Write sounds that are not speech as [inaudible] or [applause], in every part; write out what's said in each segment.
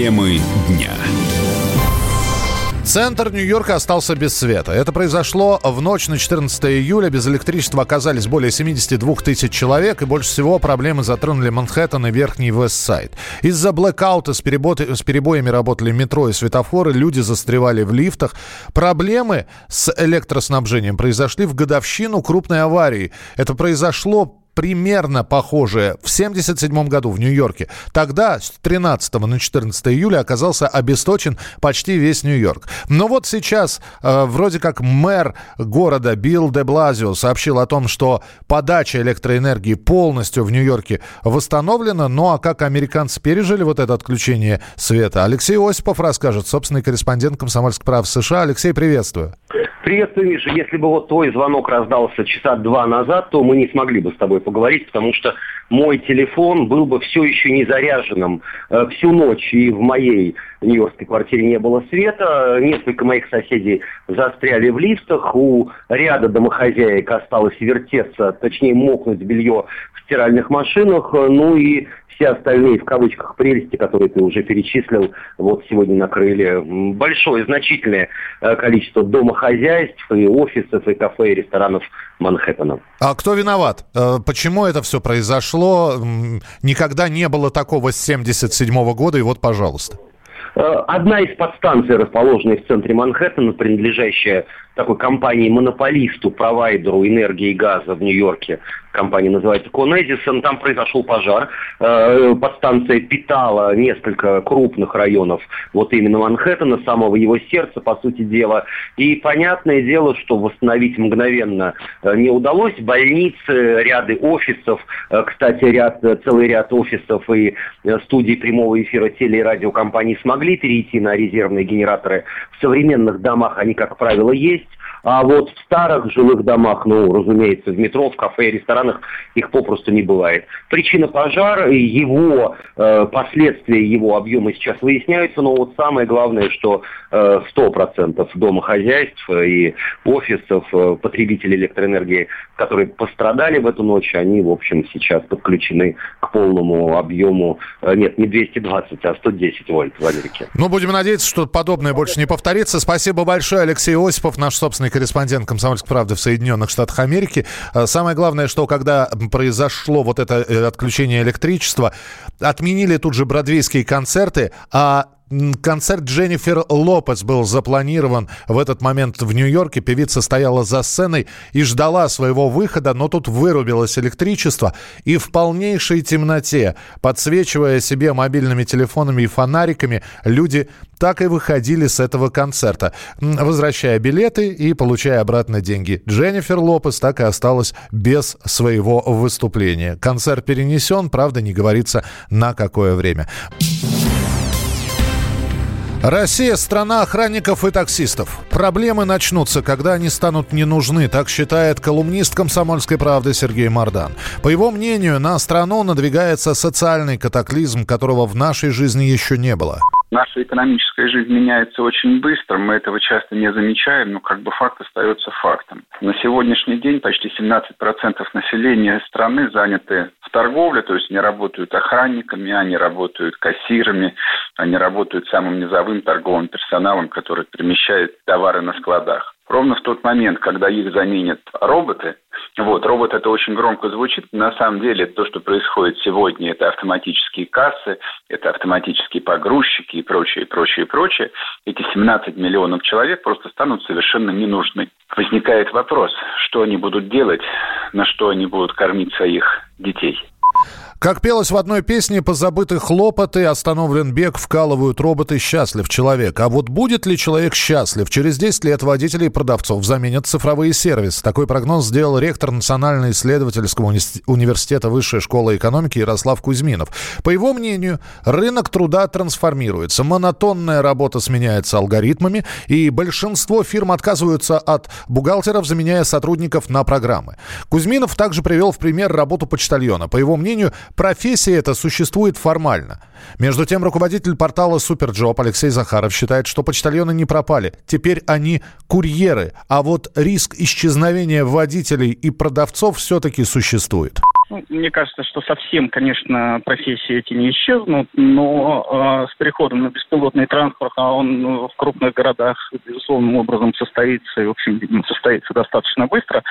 Темы дня. Центр Нью-Йорка остался без света. Это произошло в ночь на 14 июля. Без электричества оказались более 72 тысяч человек, и больше всего проблемы затронули Манхэттен и Верхний Вестсайд. Из-за блэкаута с, перебо... с перебоями работали метро и светофоры, люди застревали в лифтах. Проблемы с электроснабжением произошли в годовщину крупной аварии. Это произошло примерно похожее в 1977 году в Нью-Йорке. Тогда с 13 на 14 июля оказался обесточен почти весь Нью-Йорк. Но вот сейчас э, вроде как мэр города Билл де Блазио сообщил о том, что подача электроэнергии полностью в Нью-Йорке восстановлена. Ну а как американцы пережили вот это отключение света? Алексей Осипов расскажет, собственный корреспондент «Комсомольских прав» США. Алексей, приветствую. Приветствую, Миша. Если бы вот твой звонок раздался часа два назад, то мы не смогли бы с тобой поговорить, потому что мой телефон был бы все еще не заряженным э, всю ночь, и в моей нью-йоркской квартире не было света. Несколько моих соседей застряли в лифтах, у ряда домохозяек осталось вертеться, точнее мокнуть белье в стиральных машинах, ну и все остальные, в кавычках, прелести, которые ты уже перечислил, вот сегодня накрыли большое, значительное э, количество домохозяйств, и офисов, и кафе, и ресторанов Манхэттена. А кто виноват? Э, почему это все произошло? Никогда не было такого с 77 года, и вот, пожалуйста. Э, одна из подстанций, расположенных в центре Манхэттена, принадлежащая такой компании-монополисту, провайдеру энергии и газа в Нью-Йорке, компания называется Конэдисон, там произошел пожар. Э, подстанция питала несколько крупных районов, вот именно Манхэттена, самого его сердца, по сути дела. И понятное дело, что восстановить мгновенно э, не удалось. Больницы, ряды офисов, э, кстати, ряд, целый ряд офисов и студий прямого эфира теле- и радиокомпаний смогли перейти на резервные генераторы. В современных домах они, как правило, есть. А вот в старых жилых домах, ну, разумеется, в метро, в кафе и ресторанах их попросту не бывает. Причина пожара, его э, последствия, его объемы сейчас выясняются, но вот самое главное, что э, 100% домохозяйств и офисов, э, потребителей электроэнергии, которые пострадали в эту ночь, они, в общем, сейчас подключены к полному объему, э, нет, не 220, а 110 вольт в Америке. Ну, будем надеяться, что подобное больше не повторится. Спасибо большое, Алексей Осипов, наш собственный главный корреспондент «Комсомольской правды» в Соединенных Штатах Америки. Э, самое главное, что когда произошло вот это э, отключение электричества, отменили тут же бродвейские концерты, а Концерт Дженнифер Лопес был запланирован в этот момент в Нью-Йорке. Певица стояла за сценой и ждала своего выхода, но тут вырубилось электричество. И в полнейшей темноте, подсвечивая себе мобильными телефонами и фонариками, люди так и выходили с этого концерта, возвращая билеты и получая обратно деньги. Дженнифер Лопес так и осталась без своего выступления. Концерт перенесен, правда, не говорится на какое время. Россия – страна охранников и таксистов. Проблемы начнутся, когда они станут не нужны, так считает колумнист «Комсомольской правды» Сергей Мордан. По его мнению, на страну надвигается социальный катаклизм, которого в нашей жизни еще не было. Наша экономическая жизнь меняется очень быстро, мы этого часто не замечаем, но как бы факт остается фактом. На сегодняшний день почти 17% населения страны заняты в торговле, то есть они работают охранниками, они работают кассирами, они работают самым низовым торговым персоналом, который перемещает товары на складах. Ровно в тот момент, когда их заменят роботы, вот, робот это очень громко звучит. На самом деле то, что происходит сегодня, это автоматические кассы, это автоматические погрузчики и прочее, прочее, прочее. Эти 17 миллионов человек просто станут совершенно не нужны. Возникает вопрос, что они будут делать, на что они будут кормить своих детей. Как пелось в одной песне, позабыты хлопоты, остановлен бег, вкалывают роботы, счастлив человек. А вот будет ли человек счастлив? Через 10 лет водителей и продавцов заменят цифровые сервисы. Такой прогноз сделал ректор Национального исследовательского университета Высшей школы экономики Ярослав Кузьминов. По его мнению, рынок труда трансформируется. Монотонная работа сменяется алгоритмами, и большинство фирм отказываются от бухгалтеров, заменяя сотрудников на программы. Кузьминов также привел в пример работу почтальона. По его мнению, Профессия эта существует формально. Между тем, руководитель портала Superjob Алексей Захаров считает, что почтальоны не пропали. Теперь они курьеры. А вот риск исчезновения водителей и продавцов все-таки существует. Ну, мне кажется, что совсем, конечно, профессии эти не исчезнут, но э, с переходом на беспилотный транспорт, а он ну, в крупных городах, безусловным образом, состоится, и, в общем, состоится достаточно быстро,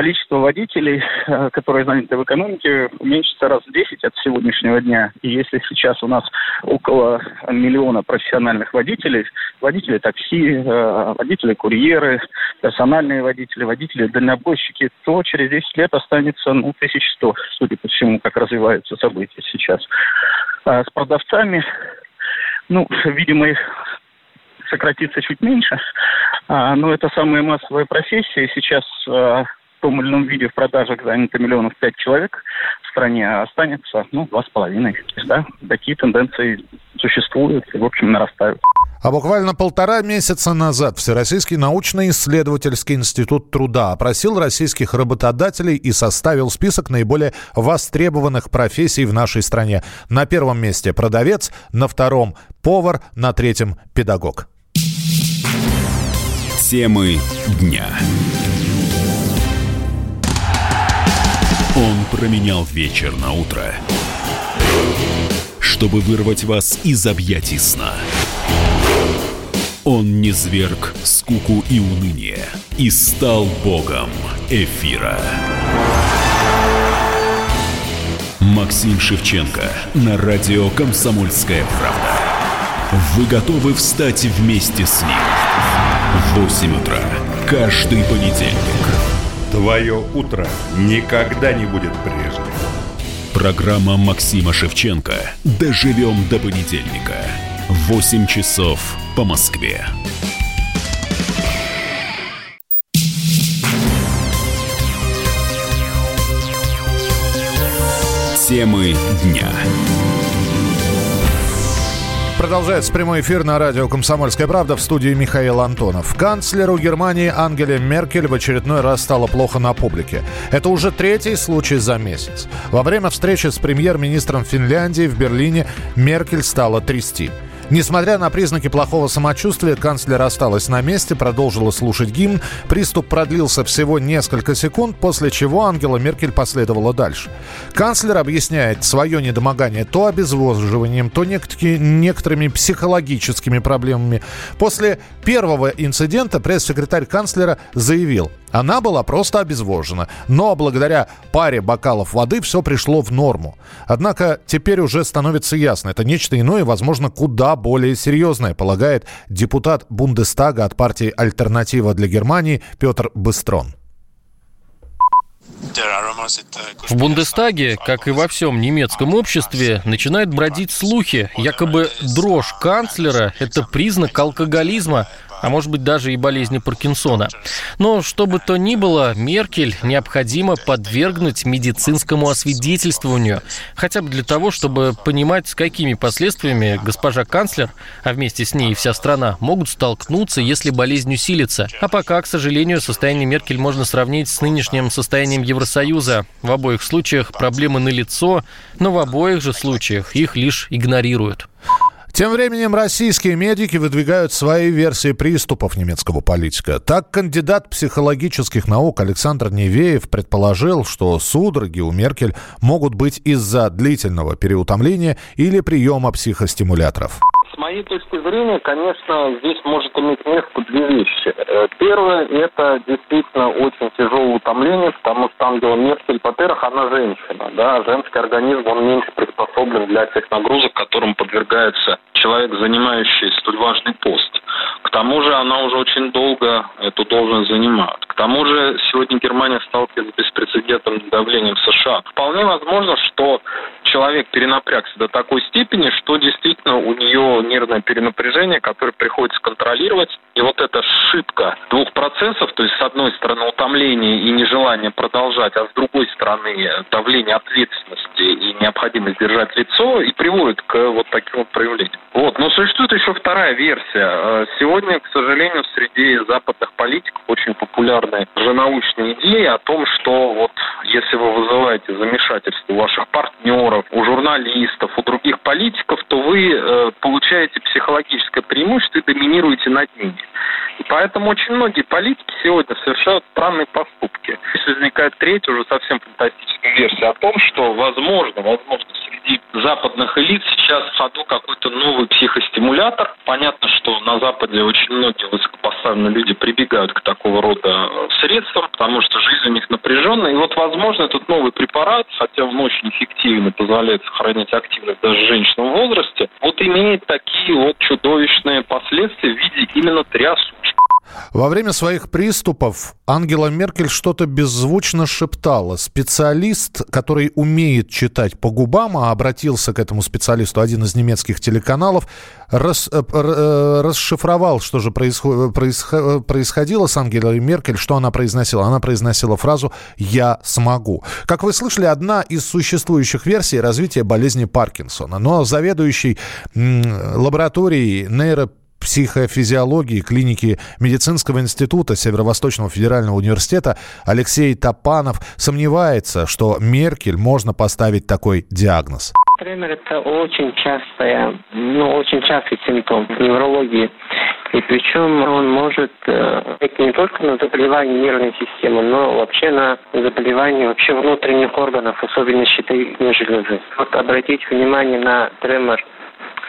количество водителей, э, которые заняты в экономике, уменьшится раз в 10 от сегодняшнего дня. И если сейчас у нас около миллиона профессиональных водителей, водители такси, э, водители курьеры, персональные водители, водители дальнобойщики, то через 10 лет останется ну, 1100, судя по всему, как развиваются события сейчас. А с продавцами, ну, видимо, их сократится чуть меньше, а, но это самая массовая профессия. Сейчас а, том или ином виде в продажах занято миллионов пять человек в стране, а останется, ну, два с половиной. Да, такие тенденции существуют и, в общем, нарастают. А буквально полтора месяца назад Всероссийский научно-исследовательский институт труда опросил российских работодателей и составил список наиболее востребованных профессий в нашей стране. На первом месте продавец, на втором повар, на третьем педагог. Темы дня. Он променял вечер на утро, чтобы вырвать вас из объятий сна. Он не зверг скуку и уныние и стал богом эфира. Максим Шевченко на радио «Комсомольская правда». Вы готовы встать вместе с ним? В 8 утра каждый понедельник. Твое утро никогда не будет прежним. Программа Максима Шевченко «Доживем до понедельника». 8 часов по Москве. Темы дня. Продолжается прямой эфир на радио «Комсомольская правда» в студии Михаил Антонов. Канцлеру Германии Ангеле Меркель в очередной раз стало плохо на публике. Это уже третий случай за месяц. Во время встречи с премьер-министром Финляндии в Берлине Меркель стала трясти. Несмотря на признаки плохого самочувствия, канцлер осталась на месте, продолжила слушать гимн. Приступ продлился всего несколько секунд, после чего Ангела Меркель последовала дальше. Канцлер объясняет свое недомогание то обезвоживанием, то некоторыми психологическими проблемами. После первого инцидента пресс-секретарь канцлера заявил, она была просто обезвожена, но благодаря паре бокалов воды все пришло в норму. Однако теперь уже становится ясно, это нечто иное, возможно, куда более серьезное, полагает депутат Бундестага от партии «Альтернатива для Германии» Петр Быстрон. В Бундестаге, как и во всем немецком обществе, начинают бродить слухи, якобы дрожь канцлера – это признак алкоголизма, а может быть даже и болезни Паркинсона. Но что бы то ни было, Меркель необходимо подвергнуть медицинскому освидетельствованию, хотя бы для того, чтобы понимать, с какими последствиями госпожа канцлер, а вместе с ней и вся страна, могут столкнуться, если болезнь усилится. А пока, к сожалению, состояние Меркель можно сравнить с нынешним состоянием Евросоюза. В обоих случаях проблемы налицо, но в обоих же случаях их лишь игнорируют. Тем временем российские медики выдвигают свои версии приступов немецкого политика. Так, кандидат психологических наук Александр Невеев предположил, что судороги у Меркель могут быть из-за длительного переутомления или приема психостимуляторов. Моей точки зрения, конечно, здесь может иметь место две вещи. Э, первое, это действительно очень тяжелое утомление, потому что Ангела Меркель, во-первых, она женщина, да, женский организм, он меньше приспособлен для тех нагрузок, которым подвергается человек, занимающий столь важный пост. К тому же она уже очень долго эту должность занимает. К тому же сегодня Германия сталкивается с беспрецедентным давлением США. Вполне возможно, что человек перенапрягся до такой степени, что действительно у нее нервное перенапряжение, которое приходится контролировать. И вот эта ошибка двух процессов, то есть с одной стороны утомление и нежелание продолжать, а с другой стороны давление ответственности и необходимость держать лицо, и приводит к вот таким вот проявлениям. Вот. Но существует еще вторая версия. Сегодня, к сожалению, среди западных политиков очень популярны же научные идеи о том, что вот если вы вызываете замешательство ваших партнеров, у журналистов, у других политиков, то вы э, получаете психологическое преимущество и доминируете над ними. И поэтому очень многие политики сегодня совершают странные поступки. Здесь возникает третья, уже совсем фантастическая версия о том, что возможно, возможно, среди западных элит сейчас в ходу какой-то новый психостимулятор. Понятно, что на Западе очень многие высокопоставленные люди прибегают к такого рода средствам, потому что жизнь у них напряженная. И вот, возможно, этот новый препарат, хотя он очень эффективен и позволяет сохранять активность даже женщинам в возрасте, вот имеет такие вот чудовищные последствия в виде именно трясучки. Во время своих приступов Ангела Меркель что-то беззвучно шептала. Специалист, который умеет читать по губам, а обратился к этому специалисту один из немецких телеканалов, рас, э, э, расшифровал, что же происход, происход, происходило с Ангелой Меркель, что она произносила. Она произносила фразу «я смогу». Как вы слышали, одна из существующих версий развития болезни Паркинсона. Но заведующий лабораторией нейро психофизиологии клиники медицинского института Северо-Восточного федерального университета Алексей Топанов сомневается, что Меркель можно поставить такой диагноз. Тремор – это очень частая, ну, очень частый симптом в неврологии. И причем он может э, не только на заболевание нервной системы, но вообще на заболевание вообще внутренних органов, особенно щитовидной железы. Вот обратите внимание на тремор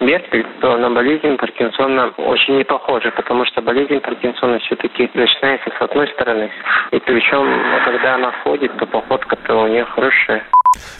Меркель, то на болезнь Паркинсона очень не похоже, потому что болезнь Паркинсона все-таки начинается с одной стороны. И причем, когда она ходит, то походка-то у нее хорошая.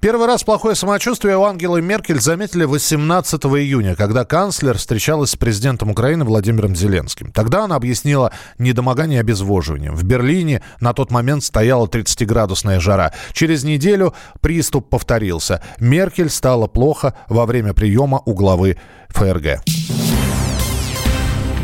Первый раз плохое самочувствие у Ангелы Меркель заметили 18 июня, когда канцлер встречалась с президентом Украины Владимиром Зеленским. Тогда она объяснила недомогание обезвоживанием. В Берлине на тот момент стояла 30-градусная жара. Через неделю приступ повторился. Меркель стало плохо во время приема у главы ФРГ.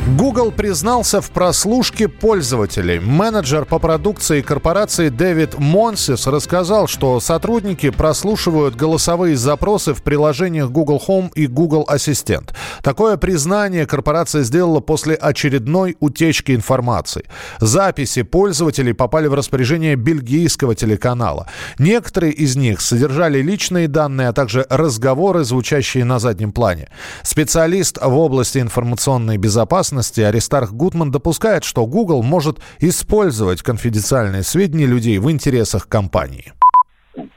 Google признался в прослушке пользователей. Менеджер по продукции корпорации Дэвид Монсис рассказал, что сотрудники прослушивают голосовые запросы в приложениях Google Home и Google Ассистент. Такое признание корпорация сделала после очередной утечки информации. Записи пользователей попали в распоряжение бельгийского телеканала. Некоторые из них содержали личные данные, а также разговоры, звучащие на заднем плане. Специалист в области информационной безопасности безопасности Аристарх Гутман допускает, что Google может использовать конфиденциальные сведения людей в интересах компании.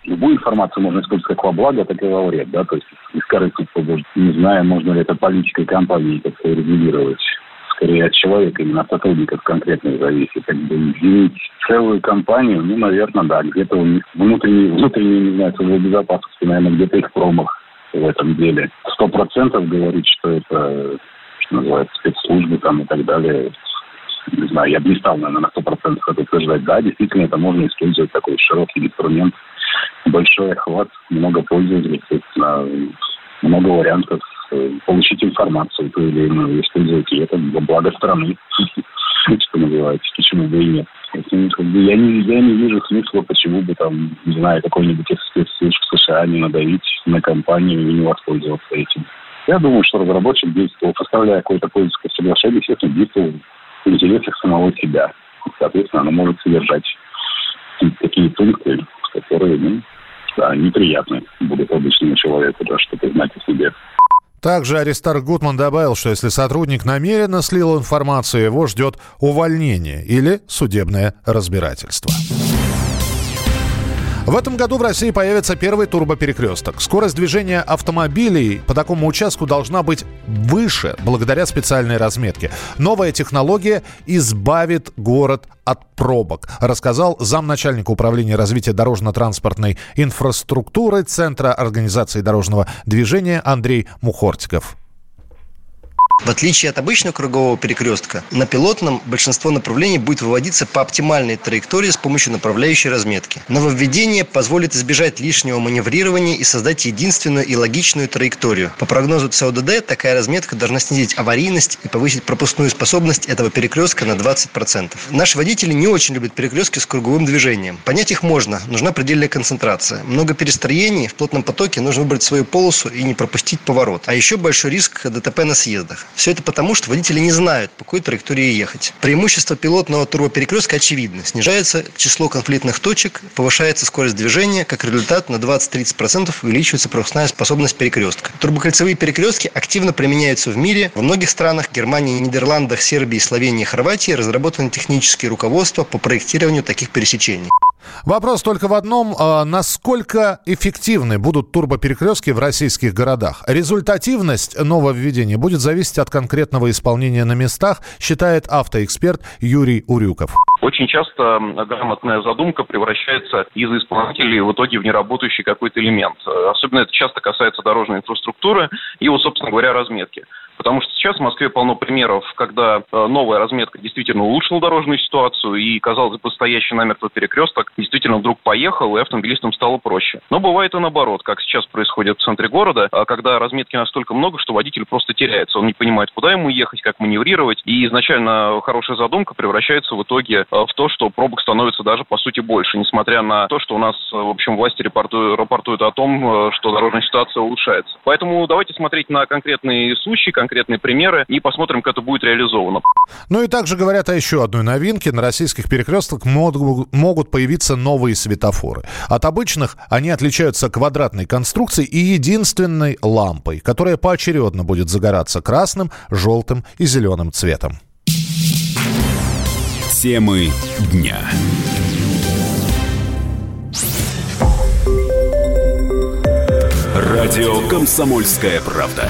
Любую информацию можно использовать как во благо, так и во вред. Да? То есть корыстных не знаю, можно ли это политикой компании как-то регулировать скорее от человека, именно от сотрудников конкретных зависит. Как бы изменить целую компанию, ну, наверное, да, где-то у них внутренний, внутренний, не знаю, служба безопасности, наверное, где-то их промах в этом деле. Сто процентов говорить, что это что называется, спецслужбы там и так далее. Не знаю, я бы не стал, наверное, на сто процентов это утверждать. Да, действительно, это можно использовать такой широкий инструмент, большой охват, много пользователей, много вариантов э, получить информацию ту или иную, использовать и это во благо страны, [laughs] что называется, почему бы и нет. Я не, я не вижу смысла, почему бы там, не знаю, какой-нибудь из спецслужб США не надавить на компанию и не воспользоваться этим. Я думаю, что разработчик действовал, составляя какое-то пользовательское соглашение, естественно, действовал в интересах самого себя. Соответственно, оно может содержать такие пункты, которые, ну, да, неприятны будут обычному человеку, да, чтобы знать о себе. Также Аристарх Гутман добавил, что если сотрудник намеренно слил информацию, его ждет увольнение или судебное разбирательство. В этом году в России появится первый турбоперекресток. Скорость движения автомобилей по такому участку должна быть выше благодаря специальной разметке. Новая технология избавит город от пробок, рассказал замначальника управления развития дорожно-транспортной инфраструктуры Центра организации дорожного движения Андрей Мухортиков. В отличие от обычного кругового перекрестка, на пилотном большинство направлений будет выводиться по оптимальной траектории с помощью направляющей разметки. Нововведение позволит избежать лишнего маневрирования и создать единственную и логичную траекторию. По прогнозу ЦОДД, такая разметка должна снизить аварийность и повысить пропускную способность этого перекрестка на 20%. Наши водители не очень любят перекрестки с круговым движением. Понять их можно, нужна предельная концентрация. Много перестроений, в плотном потоке нужно выбрать свою полосу и не пропустить поворот. А еще большой риск ДТП на съездах. Все это потому, что водители не знают, по какой траектории ехать. Преимущество пилотного турбоперекрестка очевидно. Снижается число конфликтных точек, повышается скорость движения, как результат на 20-30% увеличивается пропускная способность перекрестка. Турбокольцевые перекрестки активно применяются в мире. Во многих странах Германии, Нидерландах, Сербии, Словении Хорватии разработаны технические руководства по проектированию таких пересечений. Вопрос только в одном. А, насколько эффективны будут турбоперекрестки в российских городах? Результативность нововведения будет зависеть от конкретного исполнения на местах, считает автоэксперт Юрий Урюков. Очень часто грамотная задумка превращается из исполнителей в итоге в неработающий какой-то элемент. Особенно это часто касается дорожной инфраструктуры и, вот, собственно говоря, разметки. Потому что сейчас в Москве полно примеров, когда э, новая разметка действительно улучшила дорожную ситуацию, и, казалось бы, стоящий намертво перекресток действительно вдруг поехал, и автомобилистам стало проще. Но бывает и наоборот, как сейчас происходит в центре города, а когда разметки настолько много, что водитель просто теряется. Он не понимает, куда ему ехать, как маневрировать, и изначально хорошая задумка превращается в итоге э, в то, что пробок становится даже, по сути, больше, несмотря на то, что у нас, э, в общем, власти рапортуют, о том, что дорожная ситуация улучшается. Поэтому давайте смотреть на конкретные случаи, конкретные примеры и посмотрим, как это будет реализовано. Ну и также говорят о еще одной новинке. На российских перекрестках могут появиться новые светофоры. От обычных они отличаются квадратной конструкцией и единственной лампой, которая поочередно будет загораться красным, желтым и зеленым цветом. Темы дня. Радио «Комсомольская правда».